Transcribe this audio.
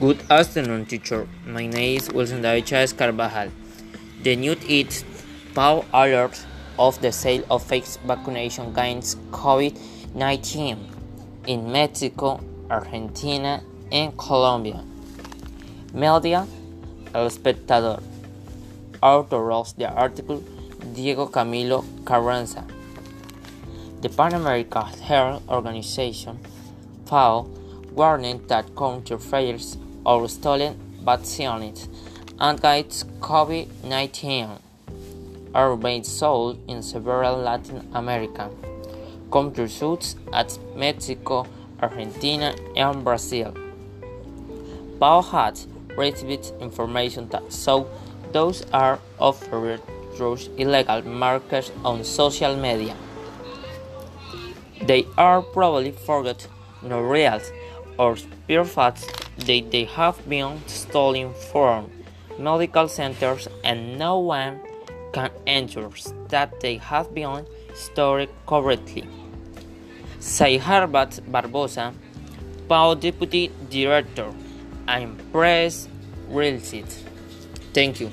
Good afternoon, teacher. My name is Wilson David Chavez Carvajal. The news is PAHO alert of the sale of fake vaccination against COVID-19 in Mexico, Argentina, and Colombia. Media, El Espectador. Author of the article, Diego Camilo Carranza. The Pan American Health Organization, FAO, warning that counterfeiters or stolen vaccines against COVID 19 are being sold in several Latin American countries such as Mexico, Argentina, and Brazil. PAHO has received information that shows those are offered through illegal markets on social media. They are probably forgot no real or pure facts that they have been stolen from medical centers and no one can ensure that they have been stored correctly. Say Jarbas Barbosa, PAHO Deputy Director, I'm Press Real Thank you.